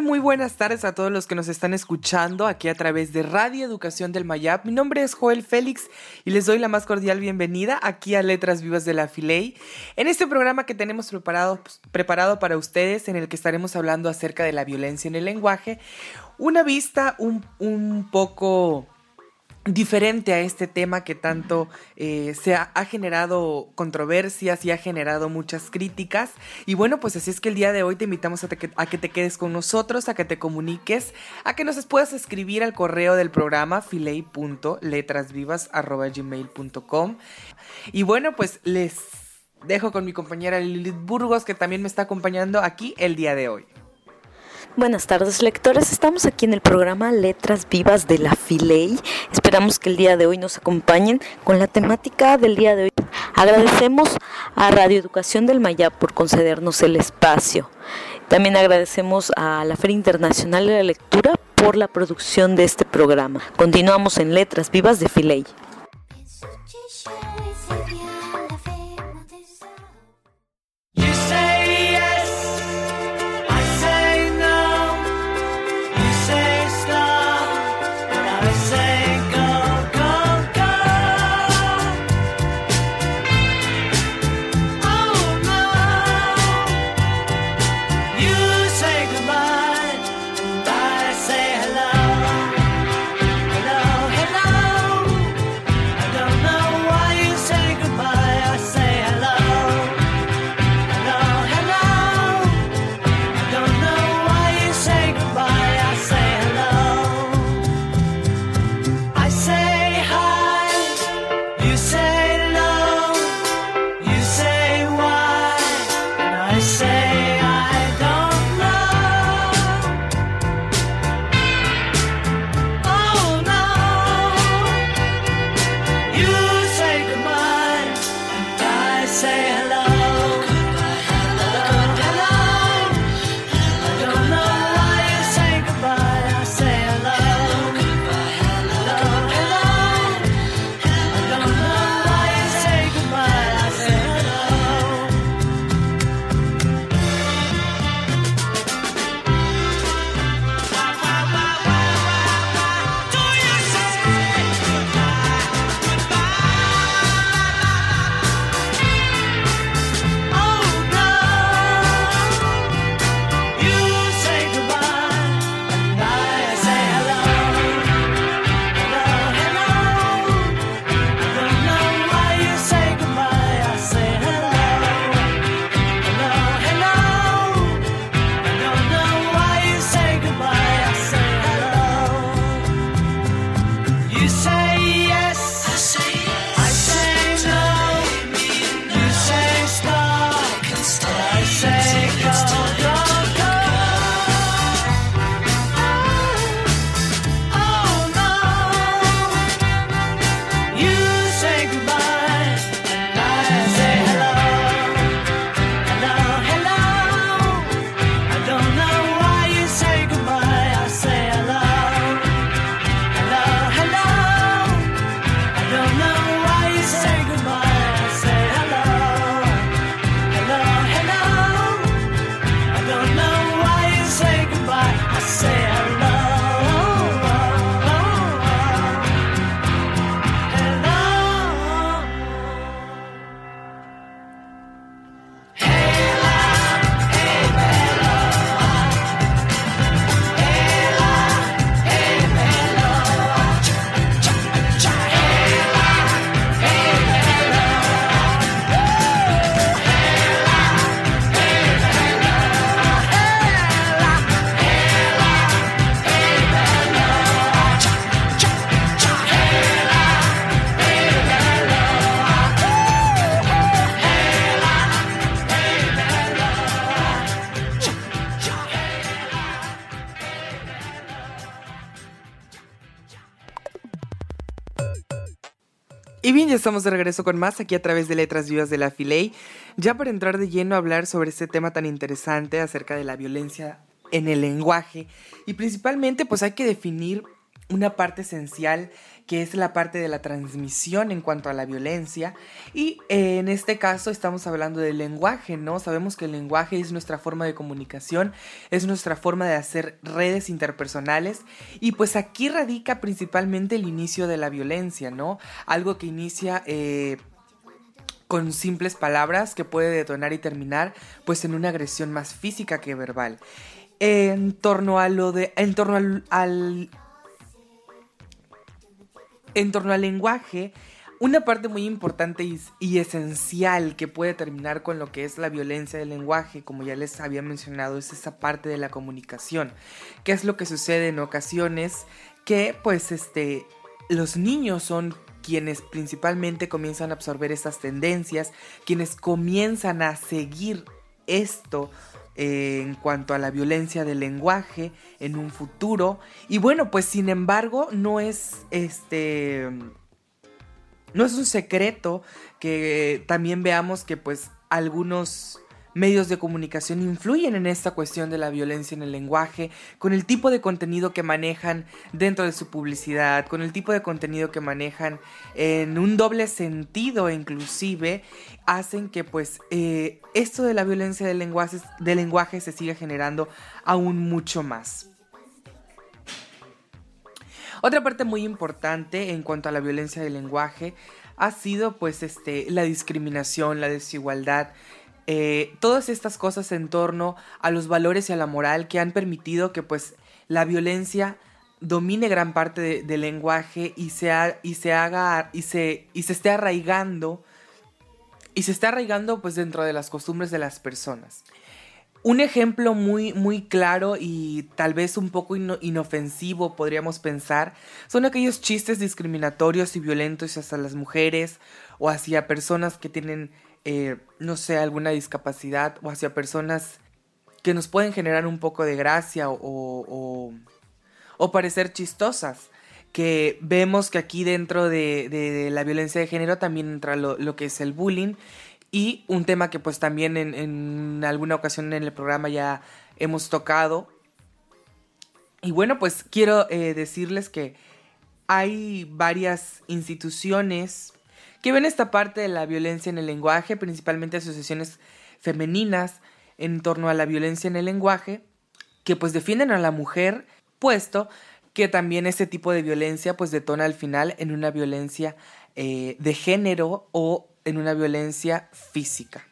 Muy buenas tardes a todos los que nos están escuchando aquí a través de Radio Educación del Mayap. Mi nombre es Joel Félix y les doy la más cordial bienvenida aquí a Letras Vivas de la Filey. En este programa que tenemos preparado, pues, preparado para ustedes, en el que estaremos hablando acerca de la violencia en el lenguaje, una vista un, un poco diferente a este tema que tanto eh, se ha, generado controversias y ha generado muchas críticas. Y bueno, pues así es que el día de hoy te invitamos a, que te quedes con nosotros, a que te comuniques, a que nos puedas escribir al correo del programa filey.letrasvivas.gmail.com Y bueno, pues les dejo con mi compañera Lilith Burgos, que también me está acompañando aquí el día de hoy. Buenas tardes lectores, estamos aquí en el programa Letras Vivas de la Filey. Esperamos que el día de hoy nos acompañen con la temática del día de hoy. Agradecemos a Radio Educación del Mayab por concedernos el espacio. También agradecemos a la Feria Internacional de la Lectura por la producción de este programa. Continuamos en Letras Vivas de Filey. Estamos de regreso con más aquí a través de Letras Vivas de la Filey. Ya para entrar de lleno a hablar sobre este tema tan interesante acerca de la violencia en el lenguaje. Y principalmente, pues hay que definir una parte esencial que es la parte de la transmisión en cuanto a la violencia. Y eh, en este caso estamos hablando del lenguaje, ¿no? Sabemos que el lenguaje es nuestra forma de comunicación, es nuestra forma de hacer redes interpersonales. Y pues aquí radica principalmente el inicio de la violencia, ¿no? Algo que inicia... Eh, con simples palabras que puede detonar y terminar pues en una agresión más física que verbal. En torno a lo de en torno al en torno al lenguaje, una parte muy importante y, esencial que puede terminar con lo que es la violencia del lenguaje, como ya les había mencionado, es esa parte de la comunicación. ¿Qué es lo que sucede en ocasiones? Que pues este, los niños son quienes principalmente comienzan a absorber estas tendencias, quienes comienzan a seguir esto en cuanto a la violencia del lenguaje en un futuro. Y bueno, pues sin embargo, no es este. No es un secreto que también veamos que pues algunos medios de comunicación influyen en esta cuestión de la violencia en el lenguaje, con el tipo de contenido que manejan dentro de su publicidad, con el tipo de contenido que manejan en un doble sentido inclusive, hacen que pues eh, esto de la violencia del lenguaje, del lenguaje se siga generando aún mucho más. Otra parte muy importante en cuanto a la violencia del lenguaje ha sido pues este la discriminación, la desigualdad, eh, todas estas cosas en torno a los valores y a la moral que han permitido que pues la violencia domine gran parte del lenguaje y se, y se haga y se, y se esté arraigando y se está arraigando pues dentro de las costumbres de las personas. Un ejemplo muy, muy claro y tal vez un poco inofensivo podríamos pensar son aquellos chistes discriminatorios y violentos hacia las mujeres o hacia personas que tienen eh, no sé, alguna discapacidad o hacia personas que nos pueden generar un poco de gracia o, o, parecer chistosas. Que vemos que aquí dentro de, la violencia de género también entra lo, que es el bullying y un tema que pues también en, alguna ocasión en el programa ya hemos tocado. Y bueno, pues quiero eh, decirles que hay varias instituciones que ven esta parte de la violencia en el lenguaje, principalmente asociaciones femeninas en torno a la violencia en el lenguaje, que pues defienden a la mujer, puesto que también ese tipo de violencia pues detona al final en una violencia eh, de género o en una violencia física.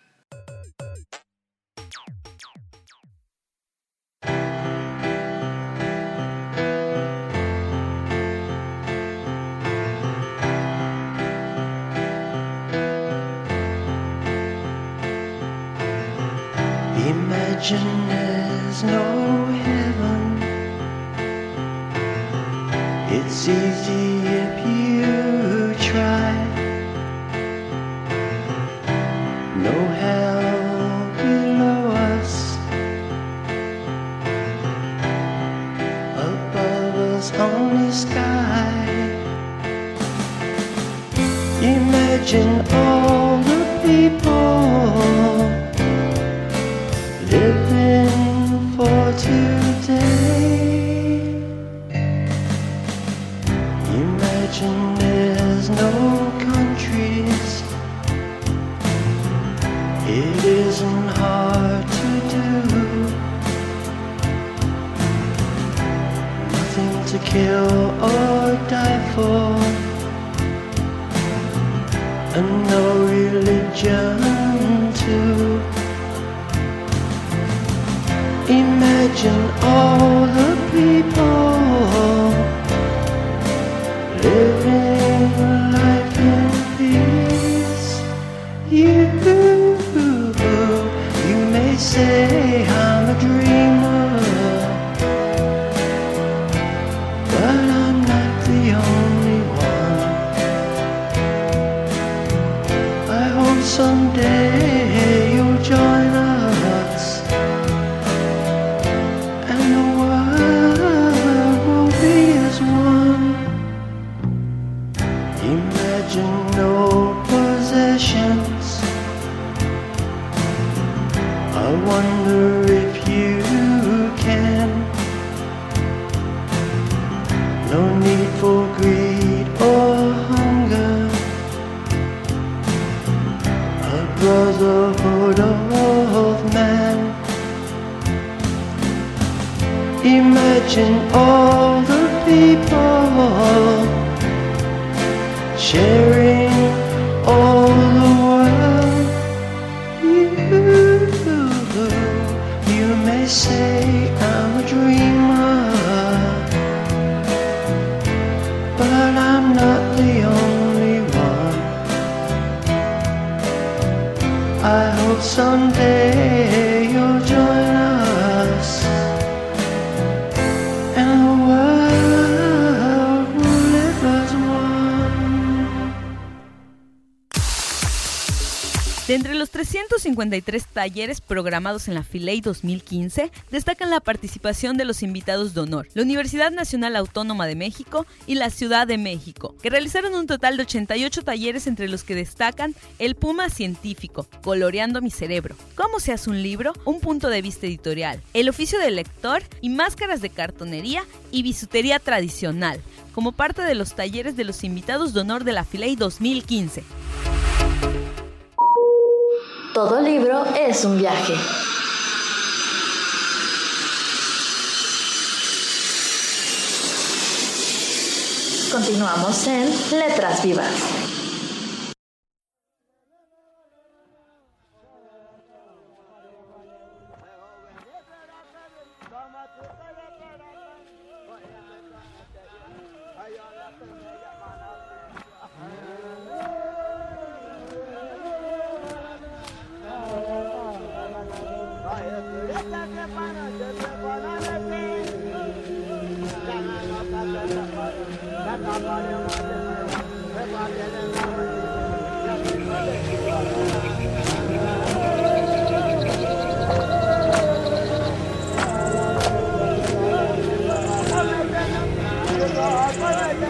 To. Someday 353 talleres programados en la Filey 2015, destacan la participación de los invitados de honor, la Universidad Nacional Autónoma de México y la Ciudad de México, que realizaron un total de 88 talleres entre los que destacan El Puma Científico, Coloreando mi Cerebro, Cómo se hace un libro, un punto de vista editorial, El oficio del lector y máscaras de cartonería y bisutería tradicional, como parte de los talleres de los invitados de honor de la Filey 2015. Todo libro es un viaje. Continuamos en Letras Vivas. Allah Allah Allah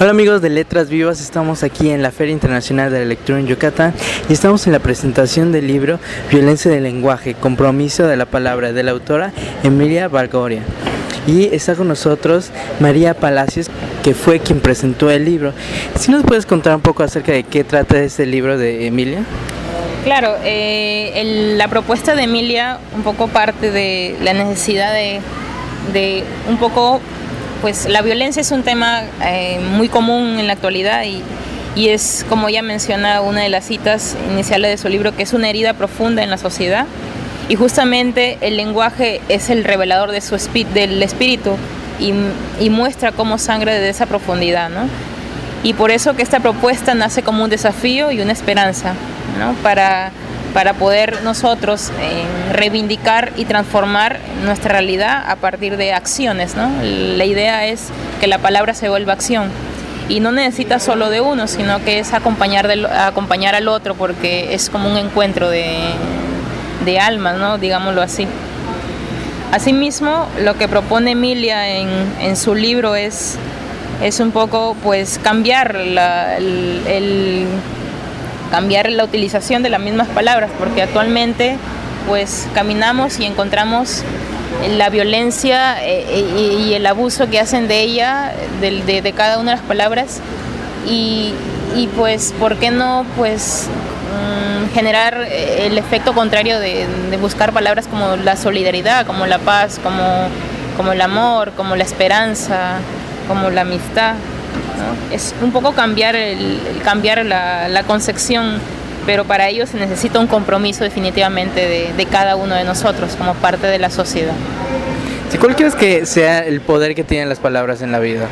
Hola amigos de Letras Vivas, estamos aquí en la Feria Internacional de la Lectura en Yucatán y estamos en la presentación del libro Violencia del Lenguaje, Compromiso de la Palabra de la autora Emilia Valgoria. Y está con nosotros María Palacios, que fue quien presentó el libro. Si nos puedes contar un poco acerca de qué trata este libro de Emilia. Claro, eh, la propuesta de Emilia un poco parte de la necesidad de, de un poco, pues la violencia es un tema eh, muy común en la actualidad y, y es, como ella menciona, una de las citas iniciales de su libro, que es una herida profunda en la sociedad. Y justamente el lenguaje es el revelador de su espi- del espíritu y, y muestra cómo sangre de esa profundidad, ¿no? Y por eso que esta propuesta nace como un desafío y una esperanza, ¿no? Para, para poder nosotros eh, reivindicar y transformar nuestra realidad a partir de acciones, ¿no? La idea es que la palabra se vuelva acción. Y no necesita solo de uno, sino que es acompañar, al otro, porque es como un encuentro de, de almas, ¿no? Digámoslo así. Asimismo, lo que propone Emilia en, su libro es, es un poco pues cambiar el- cambiar la utilización de las mismas palabras, porque actualmente pues caminamos y encontramos la violencia eh, y, y el abuso que hacen de ella, de, de cada una de las palabras, y, y, pues, ¿por qué no pues mm, generar eh, el efecto contrario de, de buscar palabras como la solidaridad, como la paz, como, como el amor, como la esperanza, como la amistad? ¿No? Es un poco cambiar, el, cambiar la, la concepción, pero para ello se necesita un compromiso definitivamente de, de cada uno de nosotros como parte de la sociedad. Si ¿Cuál crees que sea el poder que tienen las palabras en la vida?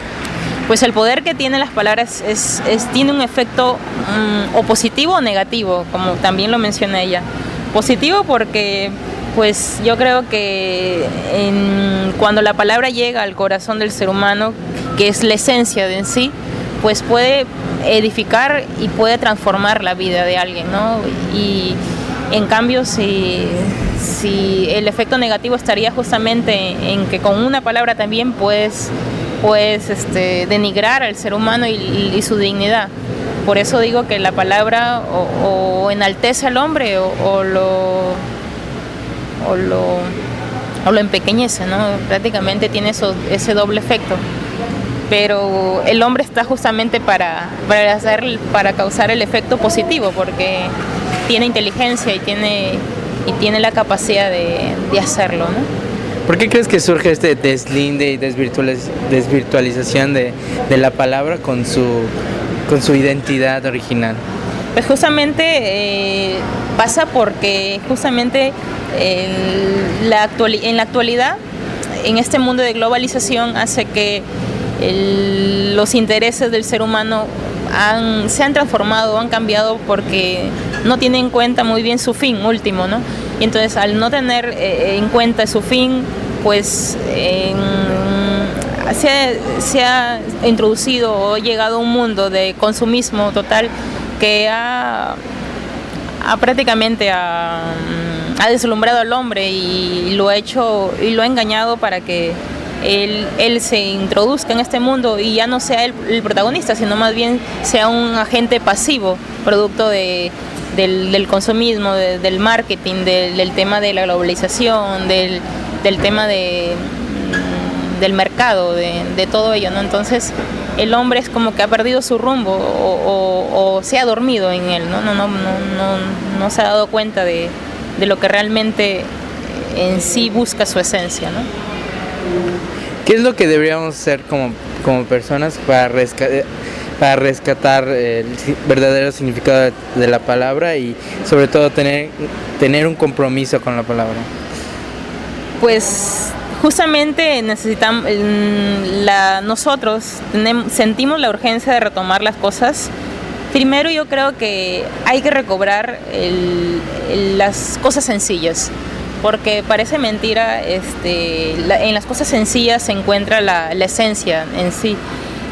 Pues el poder que tienen las palabras es, es- tiene un efecto mm, o positivo o negativo, como también lo menciona ella. Positivo porque pues yo creo que cuando la palabra llega al corazón del ser humano, que es la esencia de en sí, pues puede edificar y puede transformar la vida de alguien, ¿no? Y en cambio, si, si el efecto negativo estaría justamente en que con una palabra también puedes, puedes este, denigrar al ser humano y, su dignidad. Por eso digo que la palabra o, enaltece al hombre o lo, o, lo, o lo empequeñece, ¿no? Prácticamente tiene eso, ese doble efecto. Pero el hombre está justamente para, para, hacer, para causar el efecto positivo, porque tiene inteligencia y tiene, y tiene la capacidad de, de hacerlo, ¿no? ¿Por qué crees que surge este deslinde y desvirtualiz- desvirtualización de, de la palabra con su, con su identidad original? Pues justamente eh, pasa porque justamente el- la actuali- en la actualidad, en este mundo de globalización, hace que el- los intereses del ser humano han- se han transformado, han cambiado porque no tienen en cuenta muy bien su fin último, ¿no? Y entonces al no tener eh, en cuenta su fin, pues en- se, ha, se ha introducido o llegado a un mundo de consumismo total que ha, ha prácticamente ha, ha deslumbrado al hombre y lo ha hecho y lo ha engañado para que él, él se introduzca en este mundo y ya no sea el protagonista, sino más bien sea un agente pasivo, producto de, del, del consumismo, de- del marketing, del, tema de la globalización, del, del tema de, mm, del mercado, de, de todo ello, ¿no? Entonces el hombre es como que ha perdido su rumbo o, o- o se ha dormido en él, ¿no? No, no, no, no, no se ha dado cuenta de, de lo que realmente en sí busca su esencia, ¿no? ¿Qué es lo que deberíamos hacer como, como personas para, resca- eh, para rescatar el verdadero significado de, la palabra y sobre todo tener, tener un compromiso con la palabra? Pues justamente necesitamos, la, nosotros tenem- sentimos la urgencia de retomar las cosas. Primero yo creo que hay que recobrar las cosas sencillas, porque parece mentira, este, la- en las cosas sencillas se encuentra la, esencia en sí.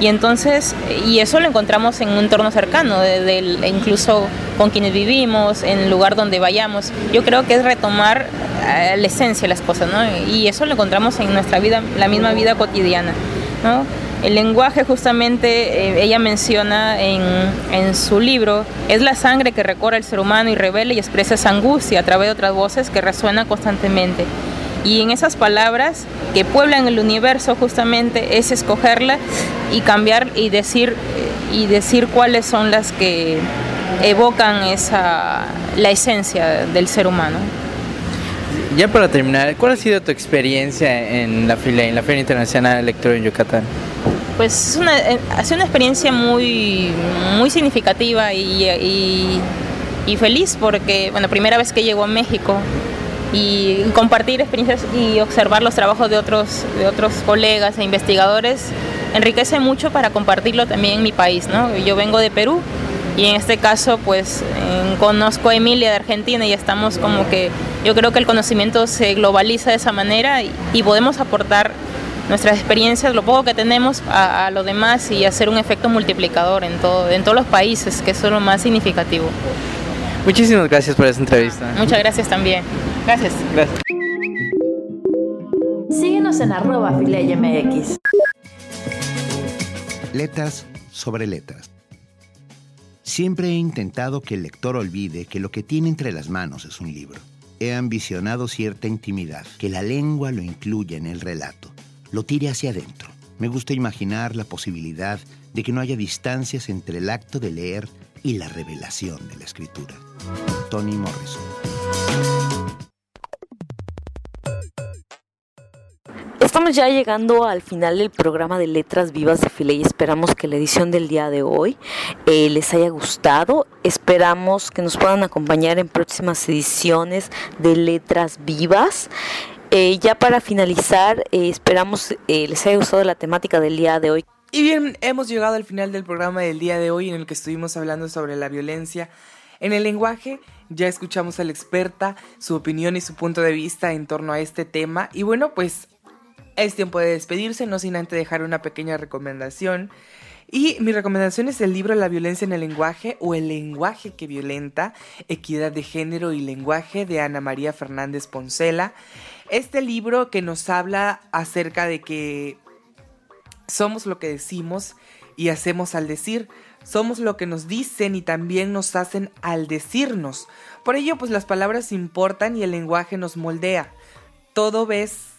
Y entonces, y eso lo encontramos en un entorno cercano, de- incluso con quienes vivimos, en el lugar donde vayamos. Yo creo que es retomar eh, la esencia de las cosas, ¿no? Y eso lo encontramos en nuestra vida, la misma vida cotidiana, ¿no? El lenguaje justamente, eh, ella menciona en, su libro, es la sangre que recorre el ser humano y revela y expresa esa angustia a través de otras voces que resuenan constantemente. Y en esas palabras que pueblan el universo justamente es escogerla y cambiar y decir, y decir cuáles son las que evocan esa, la esencia del ser humano. Ya para terminar, ¿cuál ha sido tu experiencia en la en la Feria Internacional de en Yucatán? Pues una, eh, una experiencia muy, muy significativa y, y, y, feliz porque, bueno, primera vez que llego a México y compartir experiencias y observar los trabajos de otros, de otros colegas e investigadores enriquece mucho para compartirlo también en mi país, ¿no? Yo vengo de Perú y en este caso pues conozco a Emilia de Argentina y estamos como que yo creo que el conocimiento se globaliza de esa manera y, podemos aportar nuestras experiencias, lo poco que tenemos a, a lo demás y hacer un efecto multiplicador en, todo, en todos los países, que eso es lo más significativo. Muchísimas gracias por esta entrevista. Muchas gracias también. Gracias. Gracias. Síguenos en arroba MX. Letras sobre letras. Siempre he intentado que el lector olvide que lo que tiene entre las manos es un libro. He ambicionado cierta intimidad, que la lengua lo incluya en el relato, lo tire hacia adentro. Me gusta imaginar la posibilidad de que no haya distancias entre el acto de leer y la revelación de la escritura. Tony Morrison. Estamos ya llegando al final del programa de Letras Vivas de File y esperamos que la edición del día de hoy eh, les haya gustado. Esperamos que nos puedan acompañar en próximas ediciones de Letras Vivas. Eh, ya para finalizar, eh, esperamos les haya gustado la temática del día de hoy. Y bien, hemos llegado al final del programa del día de hoy en el que estuvimos hablando sobre la violencia en el lenguaje. Ya escuchamos a la experta, su opinión y su punto de vista en torno a este tema. Y bueno, pues es tiempo de despedirse, no sin antes dejar una pequeña recomendación. Y mi recomendación es el libro La violencia en el lenguaje o El lenguaje que violenta, equidad de género y lenguaje de Ana María Fernández Poncela. Este libro que nos habla acerca de que somos lo que decimos y hacemos al decir. Somos lo que nos dicen y también nos hacen al decirnos. Por ello, pues las palabras importan y el lenguaje nos moldea. Todo ves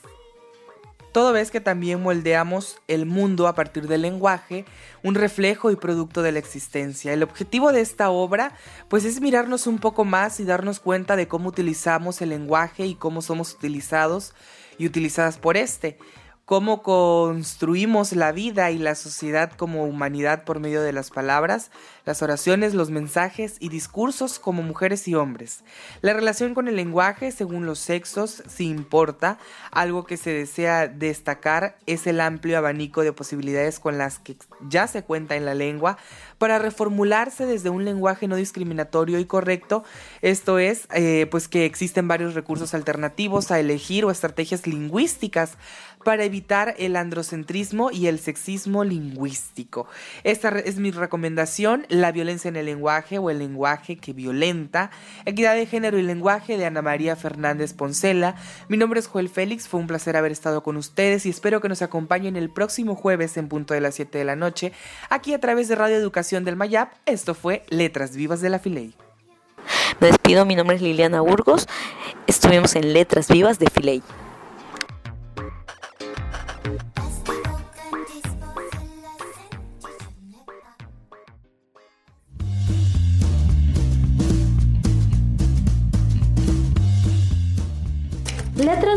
todo ves que también moldeamos el mundo a partir del lenguaje, un reflejo y producto de la existencia. El objetivo de esta obra pues es mirarnos un poco más y darnos cuenta de cómo utilizamos el lenguaje y cómo somos utilizados y utilizadas por este cómo construimos la vida y la sociedad como humanidad por medio de las palabras, las oraciones, los mensajes y discursos como mujeres y hombres. La relación con el lenguaje según los sexos, si importa, algo que se desea destacar es el amplio abanico de posibilidades con las que ya se cuenta en la lengua. Para reformularse desde un lenguaje no discriminatorio y correcto, esto es, eh, pues que existen varios recursos alternativos a elegir o estrategias lingüísticas para evitar el androcentrismo y el sexismo lingüístico. Esta es mi recomendación, La violencia en el lenguaje o el lenguaje que violenta, Equidad de género y lenguaje de Ana María Fernández Poncela. Mi nombre es Joel Félix, fue un placer haber estado con ustedes y espero que nos acompañen el próximo jueves en punto de las 7 de la noche, aquí a través de Radio Educación del Mayap. Esto fue Letras Vivas de la Filey. Me despido, mi nombre es Liliana Burgos. Estuvimos en Letras Vivas de Filey.